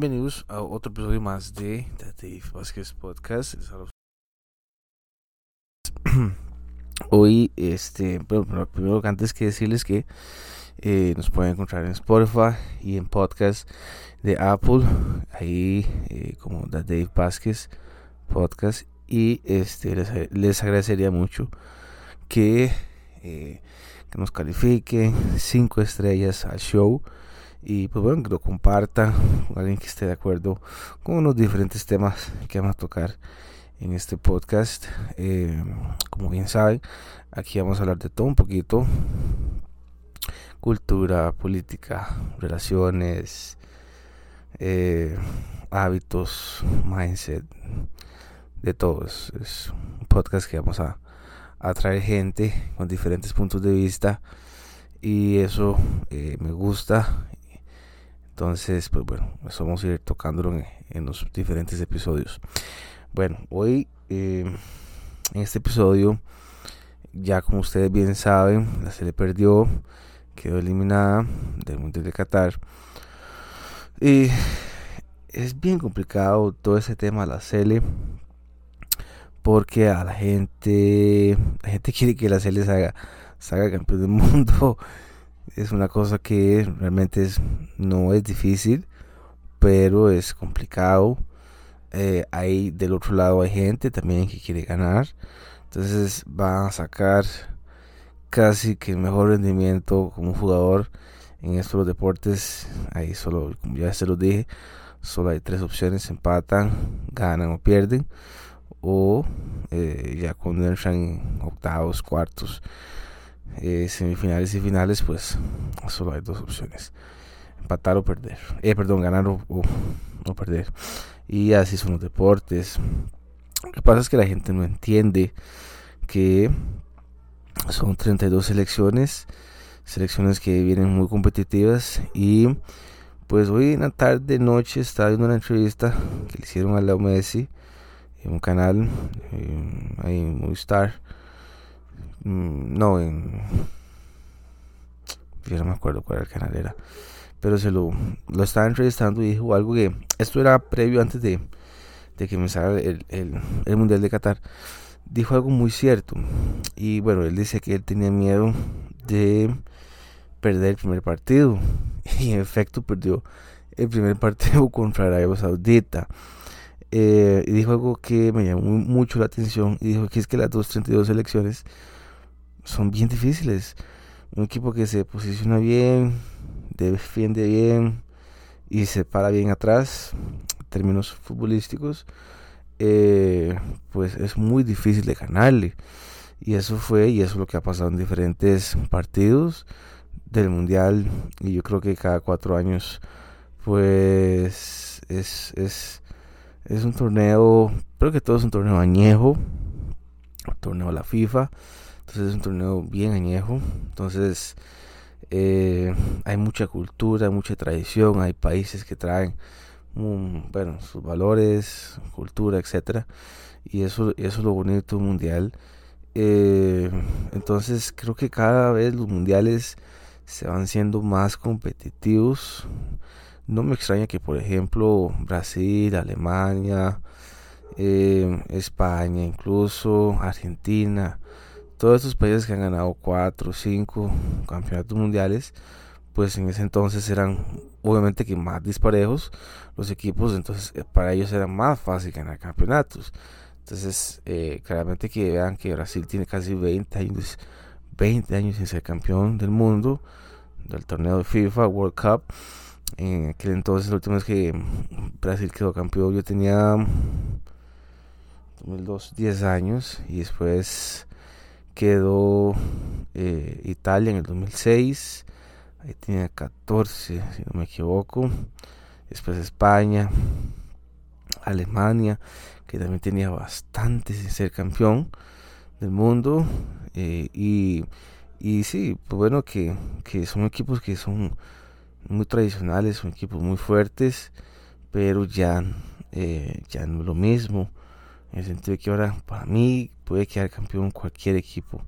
Bienvenidos a otro episodio más de Dave Vázquez Podcast. Hoy, este, bueno, primero antes que decirles que eh, nos pueden encontrar en Spotify y en podcast de Apple, ahí eh, como The Dave Vázquez Podcast. Y este les, agradecería mucho que, eh, que nos califiquen cinco estrellas al show y pues bueno que lo comparta con alguien que esté de acuerdo con los diferentes temas que vamos a tocar en este podcast. Eh, como bien saben aquí vamos a hablar de todo un poquito. Cultura política relaciones eh, hábitos mindset de todo. Es, un podcast que vamos a, a traer gente con diferentes puntos de vista y eso eh, me gusta entonces, pues bueno, eso vamos a ir tocándolo en, los diferentes episodios. Bueno, hoy eh, en este episodio, ya como ustedes bien saben, la le perdió, quedó eliminada del Mundial de Qatar. Y es bien complicado todo ese tema de la Sele porque a la gente la gente quiere que la Sele salga, salga campeón del mundo es una cosa que realmente es, no es difícil, pero es complicado. Eh, del otro lado hay gente también que quiere ganar. Entonces va a sacar casi que el mejor rendimiento como jugador en estos deportes. Ahí solo, como ya se lo dije, solo hay tres opciones: empatan, ganan o pierden. O eh, ya cuando entran en octavos, cuartos eh, semifinales y finales, pues solo hay dos opciones: empatar o perder. Eh, perdón, ganar o, o, perder. Y así son los deportes. Lo que pasa es que la gente no entiende que son 32 selecciones, selecciones que vienen muy competitivas y pues hoy en la tarde noche estaba viendo una entrevista que le hicieron a Leo Messi en un canal eh, ahí en Movistar no, en. Yo no me acuerdo cuál era el canal era. Pero se lo, lo estaba entrevistando y dijo algo que. Esto era previo antes de, de que empezara el, el, el Mundial de Qatar. Dijo algo muy cierto. Y bueno, él dice que él tenía miedo de perder el primer partido. Y en efecto perdió el primer partido contra Arabia Saudita. Eh, y dijo algo que me llamó mucho la atención. Y dijo que es que las 232 elecciones son bien difíciles. Un equipo que se posiciona bien, defiende bien y se para bien atrás, en términos futbolísticos, eh, pues es muy difícil de ganarle. Y eso fue, y eso es lo que ha pasado en diferentes partidos del Mundial. Y yo creo que cada cuatro años, pues es, es, es un torneo, creo que todo es un torneo añejo, un torneo a la FIFA entonces es un torneo bien añejo. Entonces eh, hay mucha cultura, mucha tradición. Hay países que traen bueno, sus valores, cultura, etcétera. Y eso, eso es lo bonito mundial. Eh, entonces creo que cada vez los mundiales se van siendo más competitivos. No me extraña que, por ejemplo, Brasil, Alemania, eh, España, incluso Argentina, todos estos países que han ganado 4 o 5 campeonatos mundiales, pues en ese entonces eran obviamente que más disparejos los equipos, entonces eh, para ellos era más fácil ganar campeonatos. Entonces, eh, claramente que vean que Brasil tiene casi 20 años, 20 años sin ser campeón del mundo, del torneo de FIFA, World Cup. En aquel entonces, la última vez que Brasil quedó campeón, yo tenía 2002, 10 años y después quedó eh, Italia en el 2006, ahí tenía 14 si no me equivoco, después España, Alemania, que también tenía bastante sin ser campeón del mundo, eh, y, y sí, pues bueno, que, que son equipos que son muy tradicionales, son equipos muy fuertes, pero ya, eh, ya no es lo mismo. En el sentido de que ahora, para mí, puede quedar campeón cualquier equipo.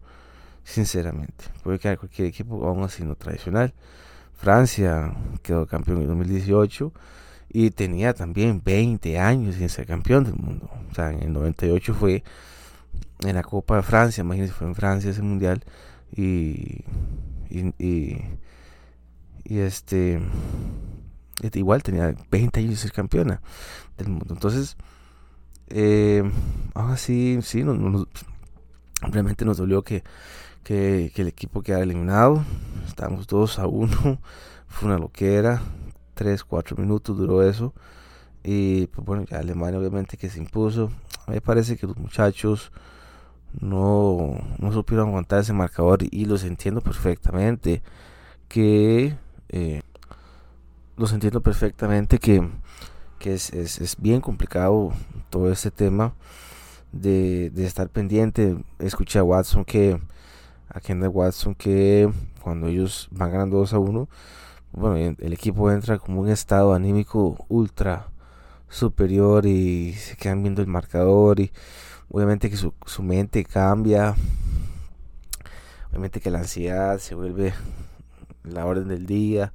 Sinceramente, puede quedar cualquier equipo, aún así no tradicional. Francia quedó campeón en 2018 y tenía también 20 años sin ser campeón del mundo. O sea, en el 98 fue en la Copa de Francia, imagínense, fue en Francia ese mundial y, y, este igual tenía 20 años de ser campeona del mundo. Entonces, eh, aún así, sí, realmente nos dolió que, que, que el equipo quedara eliminado. Estábamos 2 a 1, fue una loquera. 3, 4 minutos duró eso. Y pues bueno, ya Alemania obviamente que se impuso. A mí me parece que los muchachos no, no supieron aguantar ese marcador y los entiendo perfectamente. Que eh, los entiendo perfectamente que, que es, es, es, bien complicado todo este tema de, de estar pendiente. Escuché a Watson que a Kendall Watson que cuando ellos van ganando 2 a 1 bueno, el equipo entra como un estado anímico ultra superior y se quedan viendo el marcador y obviamente que su, su mente cambia, obviamente que la ansiedad se vuelve la orden del día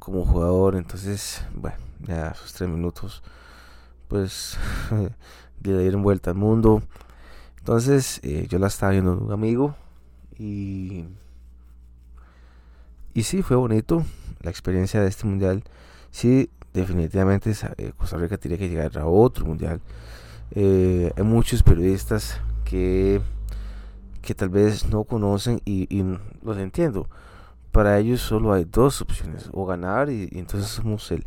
como jugador, entonces, bueno, ya esos tres minutos, pues le dieron vuelta al mundo. Entonces, eh, yo la estaba viendo un amigo y, y sí, fue bonito la experiencia de este mundial, sí, definitivamente eh, Costa Rica tiene que llegar a otro mundial. Eh, hay muchos periodistas que, que tal vez no conocen y, los entiendo. Para ellos solo hay dos opciones, o ganar y, entonces somos el,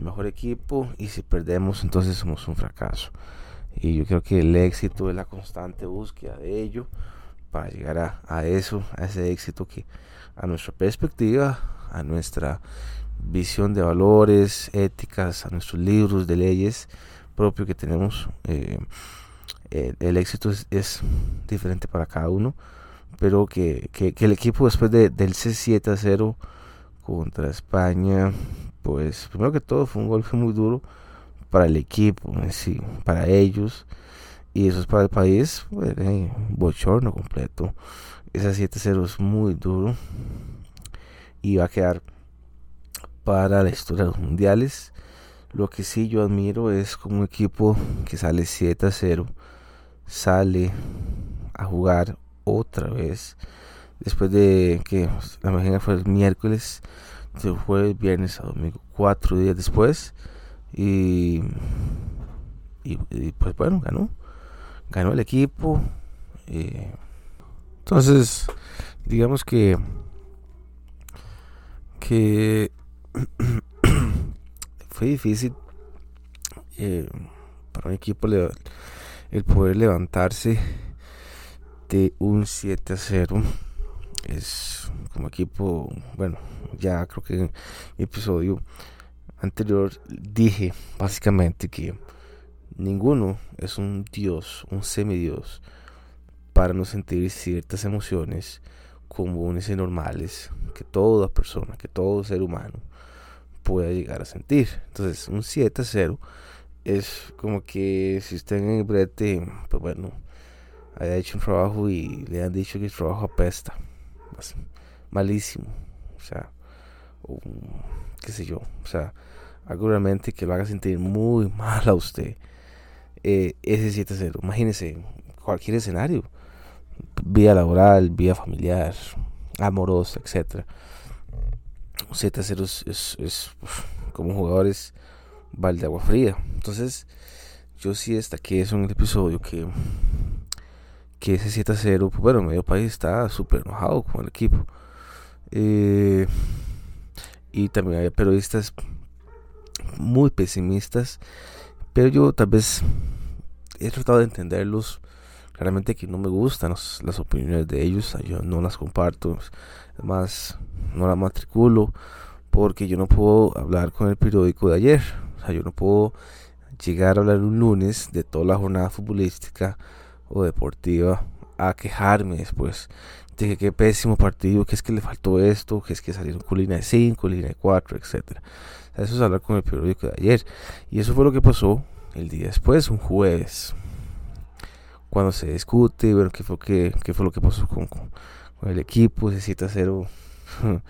mejor equipo y si perdemos entonces somos un fracaso. Y yo creo que el éxito es la constante búsqueda de ello para llegar a, a eso, a ese éxito que a nuestra perspectiva a nuestra visión de valores, éticas, a nuestros libros de leyes propio que tenemos. Eh, el, éxito es, diferente para cada uno, pero que, que, el equipo después de, del C7 a 0 contra España, pues primero que todo fue un golpe muy duro para el equipo, sí, para ellos, y eso es para el país, pues, bochorno completo. Ese 7-0 es muy duro y va a quedar para la historia de los mundiales. Lo que sí yo admiro es como un equipo que sale 7 a 0 sale a jugar otra vez después de que la mañana fue el miércoles, se fue el viernes a domingo, cuatro días después y, y, pues bueno, ganó, ganó el equipo. Entonces, digamos que que fue difícil eh, para un equipo el poder levantarse de un 7 a 0 es como equipo bueno ya creo que en el episodio anterior dije básicamente que ninguno es un dios un semidios para no sentir ciertas emociones comunes y normales que toda persona, que todo ser humano pueda llegar a sentir. Entonces, un 7 a 0 es como que si usted en el brete, pues bueno, haya hecho un trabajo y le han dicho que el trabajo apesta. Malísimo. O sea, qué sé yo. O sea, algo realmente que lo haga sentir muy mal a usted. Eh, ese 7 a 0. Imagínese cualquier escenario vía laboral, vía familiar, amorosa, etc. Z0 es, es, como jugadores de agua fría. Entonces, yo sí destaqué eso en el episodio que, que ese 7 0, pues, bueno, medio país está súper enojado con el equipo. Eh, y también hay periodistas muy pesimistas, pero yo tal vez he tratado de entenderlos Claramente que no me gustan las opiniones de ellos, yo no las comparto, además no las matriculo porque yo no puedo hablar con el periódico de ayer, o sea, yo no puedo llegar a hablar un lunes de toda la jornada futbolística o deportiva a quejarme después de que qué pésimo partido, que es que le faltó esto, que es que salieron con línea de 5, línea de 4, etc. eso es hablar con el periódico de ayer. Y eso fue lo que pasó el día después, un jueves cuando se discute, ver qué fue, qué, qué fue lo que pasó con, con, el equipo, se 7 a 0,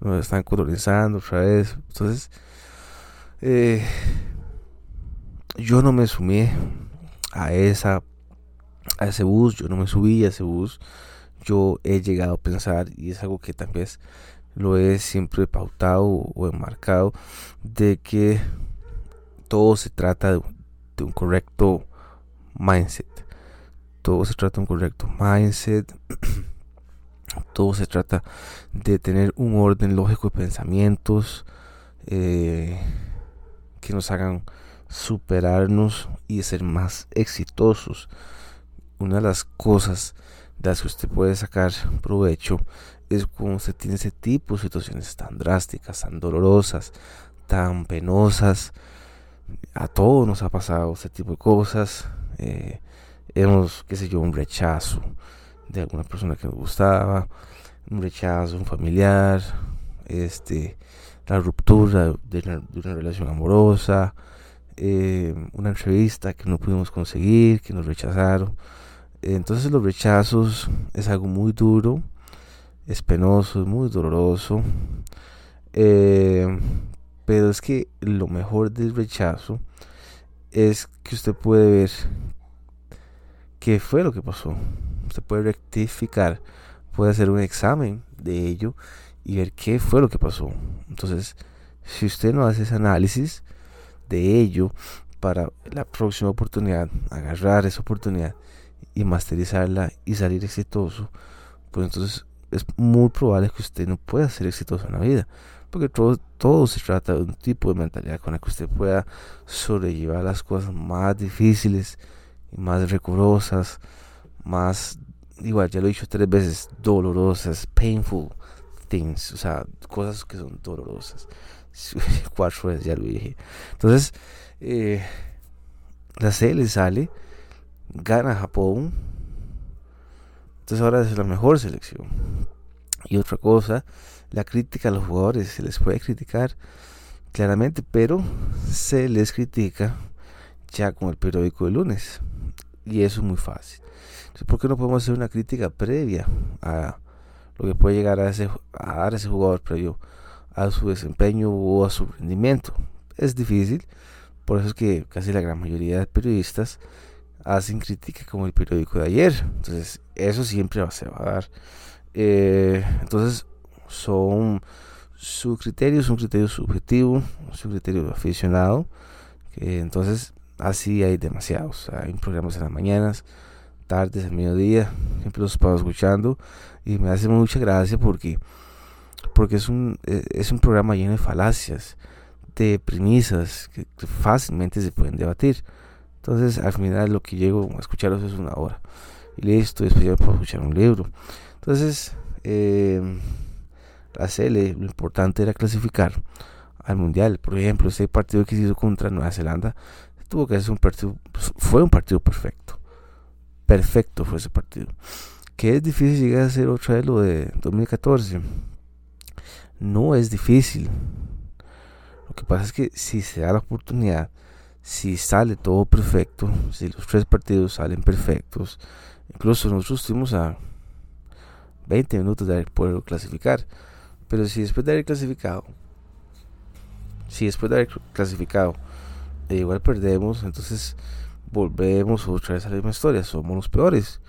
nos están colonizando otra vez. Entonces, Eh, yo no me sumé a esa a ese bus, yo no me subí a ese bus. Yo he llegado a pensar, y es algo que también lo he siempre pautado o enmarcado, de que todo se trata de, un correcto mindset. Todo se trata de un correcto mindset. todo se trata de tener un orden lógico de pensamientos eh, que nos hagan superarnos y ser más exitosos. Una de las cosas de las que usted puede sacar provecho es cuando usted tiene ese tipo de situaciones tan drásticas, tan dolorosas, tan penosas. A todos nos ha pasado ese tipo de cosas. Eh, hemos, qué sé yo, un rechazo de alguna persona que nos gustaba, un rechazo, un familiar, este, la ruptura de una relación amorosa, eh, una entrevista que no pudimos conseguir, que nos rechazaron. Entonces los rechazos es algo muy duro, es penoso, es muy doloroso. Eh, pero es que lo mejor del rechazo es que usted puede ver qué fue lo que pasó. Usted puede rectificar, puede hacer un examen de ello y ver qué fue lo que pasó. Entonces, si usted no hace ese análisis, de ello para la próxima oportunidad, agarrar esa oportunidad y masterizarla y salir exitoso, pues entonces es muy probable que usted no pueda ser exitoso en la vida. Porque todo, todo se trata de un tipo de mentalidad con la que usted pueda sobrellevar las cosas más difíciles y más recurosas, más, igual ya lo he dicho tres veces, dolorosas, painful things, o sea, cosas que son dolorosas. cuatro veces ya lo dije. Entonces, eh, la C le sale, gana Japón. Entonces ahora es la mejor selección. Y otra cosa, la crítica a los jugadores, se les puede criticar claramente, pero se les critica ya con el periódico de lunes. Y eso es muy fácil. Entonces, ¿por qué no podemos hacer una crítica previa a lo que puede llegar a, ese, a dar ese jugador previo a su desempeño o a su rendimiento. Es difícil, por eso es que casi la gran mayoría de periodistas hacen crítica como el periódico de ayer. Entonces, eso siempre se va a dar. Eh, entonces, son su criterio es un criterio subjetivo, su criterio aficionado. Que entonces, así hay demasiados. Hay programas en las mañanas, tardes, al mediodía. Siempre los paso escuchando y me hace mucha gracia porque porque es un, e, es un programa lleno de falacias, de premisas que, fácilmente se pueden debatir. Entonces, al final lo que llego a escucharlos es una hora. Y listo, después ya puedo escuchar un libro. Entonces, eh, la CL, lo importante era clasificar al mundial. Por ejemplo, ese partido que se hizo contra Nueva Zelanda tuvo que ser un partido, pues, fue un partido perfecto. Perfecto fue ese partido. Que es difícil llegar a ser otra vez lo de 2014 no es difícil. Lo que pasa es que si se da la oportunidad, si sale todo perfecto, si los tres partidos salen perfectos, incluso nosotros estuvimos a 20 minutos de poder clasificar. Pero si después de haber clasificado, si después de haber clasificado, e igual perdemos, entonces volvemos otra vez a la misma historia. ¿Somos los peores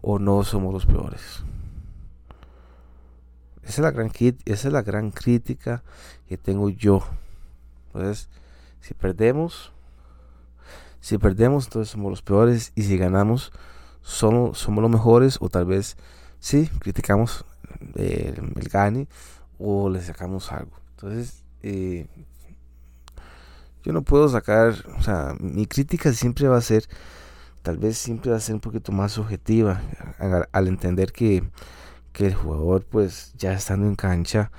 o no somos los peores? Esa es la gran, esa es la gran crítica que tengo yo. Entonces, si perdemos, si perdemos, entonces somos los peores. Y si ganamos, somos, los mejores. O tal vez, sí, criticamos eh, el gane o le sacamos algo. Entonces, eh, yo no puedo sacar, o sea, mi crítica siempre va a ser, tal vez siempre va a ser un poquito más objetiva al entender que que el jugador pues ya estando en cancha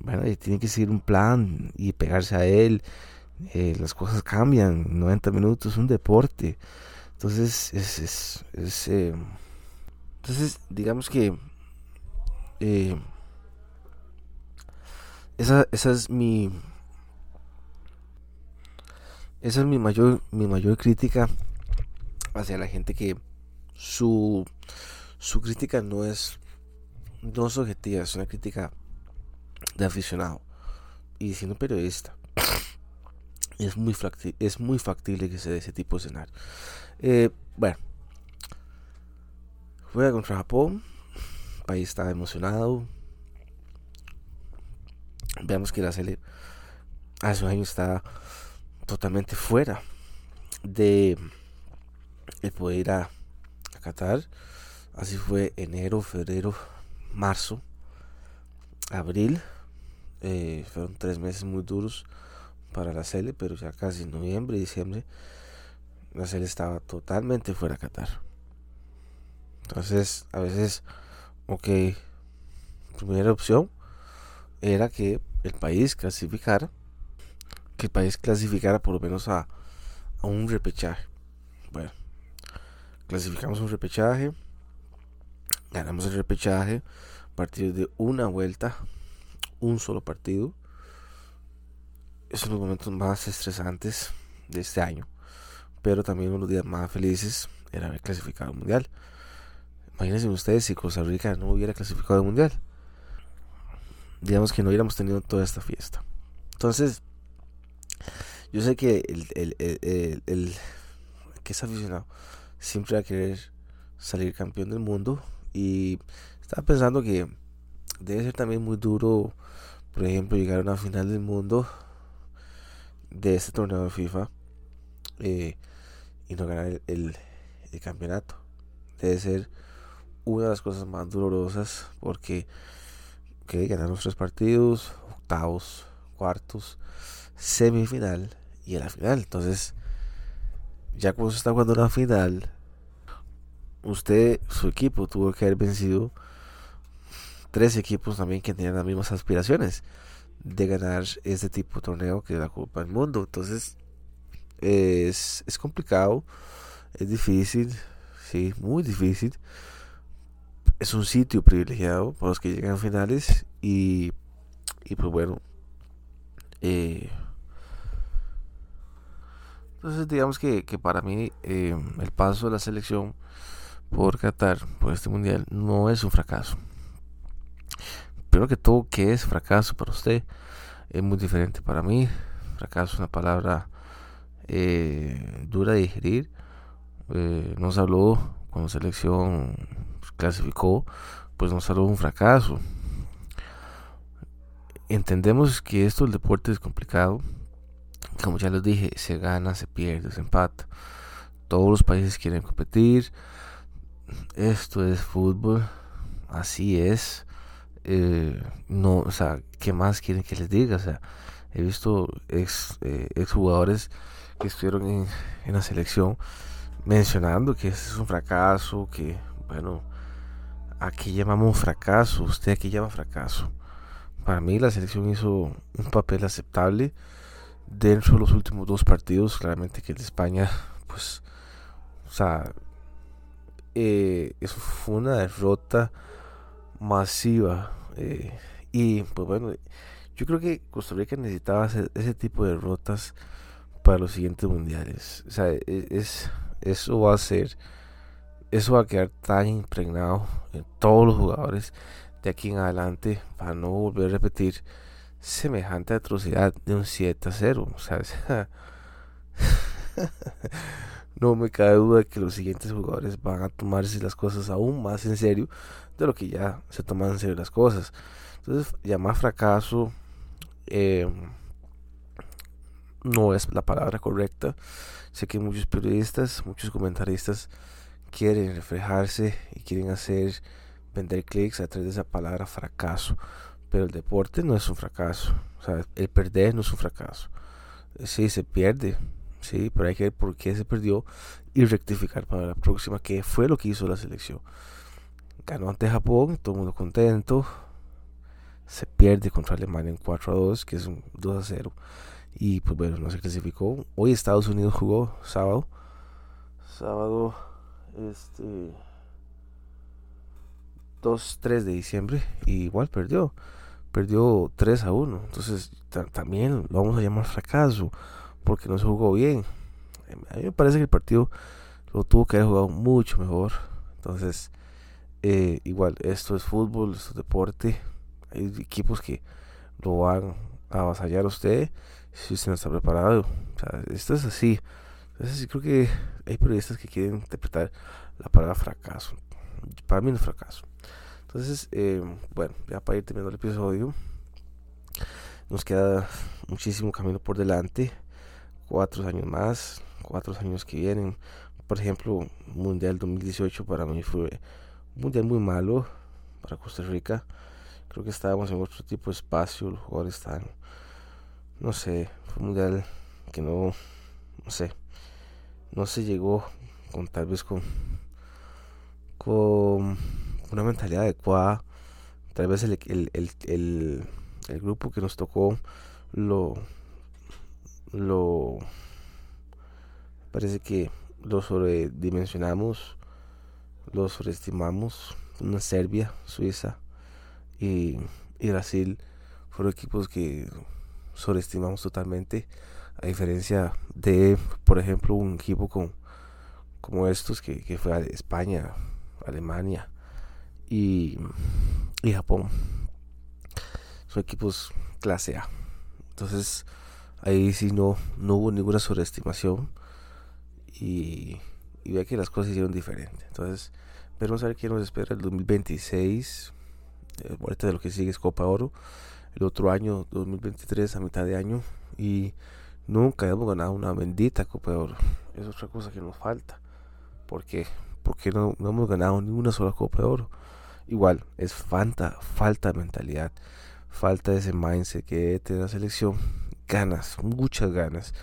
bueno tiene que seguir un plan y pegarse a él eh, las cosas cambian 90 minutos es un deporte entonces es, es, eh, entonces digamos que eh, esa, esa es mi esa es mi mayor mi mayor crítica hacia la gente que su su crítica no es, no objetiva, es una crítica de aficionado y siendo periodista. Es muy, es muy factible que se dé ese tipo de escenario. Eh, bueno, juega contra Japón. El país está emocionado. Veamos que la Sele hace un año está totalmente fuera de el poder ir a, Qatar. Así fue enero, febrero, marzo, abril. Eh, fueron tres meses muy duros para la Sele, pero ya casi en noviembre diciembre la Sele estaba totalmente fuera de Qatar. Entonces, a veces, ok, primera opción era que el país clasificara, que el país clasificara por lo menos a, un repechaje. Bueno, clasificamos un repechaje, ganamos el repechaje, partido de una vuelta, un solo partido. Es uno de los momentos más estresantes de este año, pero también uno de los días más felices era haber clasificado al mundial. Imagínense ustedes si Costa Rica no hubiera clasificado al mundial. Digamos que no hubiéramos tenido toda esta fiesta. Entonces, yo sé que el, el, el, el que es aficionado siempre va a querer salir campeón del mundo. Y estaba pensando que debe ser también muy duro, por ejemplo, llegar a una final del mundo de este torneo de FIFA eh, y no ganar el, campeonato. Debe ser una de las cosas más dolorosas porque que ganamos tres partidos, octavos, cuartos, semifinal y en la final. Entonces, ya cuando se está jugando la final, usted, su equipo, tuvo que haber vencido tres equipos también que tenían las mismas aspiraciones de ganar este tipo de torneo que es la Copa del Mundo. Entonces, es, es complicado, es difícil, sí, muy difícil. Es un sitio privilegiado para los que llegan a finales y, y pues bueno, eh, entonces digamos que, para mí eh, el paso de la selección por Qatar, por este mundial, no es un fracaso. Pero que todo, ¿qué es fracaso para usted? Es muy diferente para mí. Fracaso es una palabra eh, dura de digerir. Eh, nos habló cuando selección clasificó, pues nos habló un fracaso. Entendemos que esto el deporte es complicado como ya les dije, se gana, se pierde, se empata. Todos los países quieren competir. Esto es fútbol. Así es. Eh, no, o sea, ¿qué más quieren que les diga? O sea, he visto ex, eh, jugadores que estuvieron en, en, la selección mencionando que este es un fracaso, que, bueno, aquí llamamos fracaso, usted aquí llama fracaso. Para mí la selección hizo un papel aceptable dentro de los últimos dos partidos, claramente que el de España, pues, o sea, eh, eso fue una derrota masiva. Eh, y pues bueno, yo creo que Costa Rica necesitaba ese tipo de derrotas para los siguientes mundiales. O sea, e, es, eso va a ser, eso va a quedar tan impregnado en todos los jugadores de aquí en adelante para no volver a repetir semejante atrocidad de un 7 a 0. O sea, no me cabe duda de que los siguientes jugadores van a tomarse las cosas aún más en serio de lo que ya se toman en serio las cosas. Entonces, llamar fracaso eh, no es la palabra correcta. Sé que muchos periodistas, muchos comentaristas quieren reflejarse y quieren hacer vender clics a través de esa palabra fracaso. Pero el deporte no es un fracaso. O sea, el perder no es un fracaso. Sí, se pierde. Sí, pero hay que ver por qué se perdió y rectificar para la próxima, que fue lo que hizo la selección. Ganó ante Japón, todo el mundo contento. Se pierde contra Alemania en 4 a 2, que es un 2 a 0. Y pues bueno, no se clasificó. Hoy Estados Unidos jugó sábado. Sábado, este. 2-3 de diciembre. Y igual perdió perdió 3 a 1. Entonces también lo vamos a llamar fracaso porque no se jugó bien. A mí me parece que el partido lo tuvo que haber jugado mucho mejor. Entonces, eh, igual, esto es fútbol, esto es deporte. Hay equipos que lo van avasallar a usted si usted no está preparado. O sea, esto es así. Entonces, creo que hay periodistas que quieren interpretar la palabra fracaso. Para mí no es fracaso. Entonces, eh, bueno, ya para ir terminando el episodio, nos queda muchísimo camino por delante. Cuatro años más, cuatro años que vienen. Por ejemplo, Mundial 2018 para mí fue un mundial muy malo para Costa Rica. Creo que estábamos en otro tipo de espacio, los jugadores están, no sé, fue un mundial que no, no sé, no se llegó con tal vez con, con una mentalidad adecuada. Tal vez el, el, el, el grupo que nos tocó lo, lo parece que lo sobredimensionamos, lo sobreestimamos. Una Serbia, Suiza y, y Brasil fueron equipos que sobreestimamos totalmente. A diferencia de, por ejemplo, un equipo como estos que, que fue España, Alemania y, y Japón. Son equipos clase A. Entonces, ahí sí no, no hubo ninguna sobreestimación y, y ve que las cosas hicieron diferente. Entonces, vamos a ver qué nos espera el 2026. Eh, ahorita de lo que sigue es Copa Oro. El otro año, 2023, a mitad de año. Y nunca hemos ganado una bendita Copa de Oro. Es otra cosa que nos falta. ¿Por qué? Porque no, no hemos ganado ni una sola Copa de Oro. Igual, es falta, falta de mentalidad. Falta ese mindset que tener la selección ganas, muchas ganas.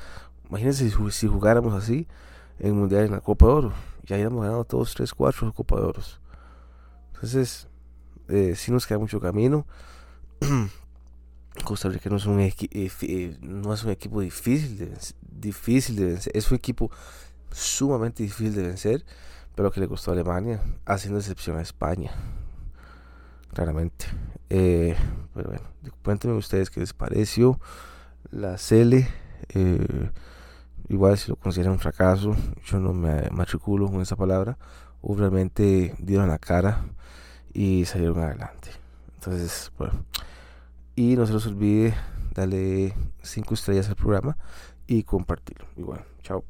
Imagínense si, jugáramos así en Mundial en la Copa de Oro. Ya habíamos ganado todos 3, 4 Copa de Oro. Entonces, eh, sí nos queda mucho camino. Costa Rica no es un, eh, eh, no es un equipo difícil difícil de vencer. Es un equipo sumamente difícil de vencer. Pero que le costó a Alemania, haciendo excepción a España. Claramente. pero bueno, cuéntenme ustedes qué les pareció la Cele, eh, igual si lo consideran un fracaso, yo no me matriculo con esa palabra, o realmente dieron la cara y salieron adelante. Entonces, bueno, y no se les olvide darle 5 estrellas al programa y compartirlo. Igual, chao.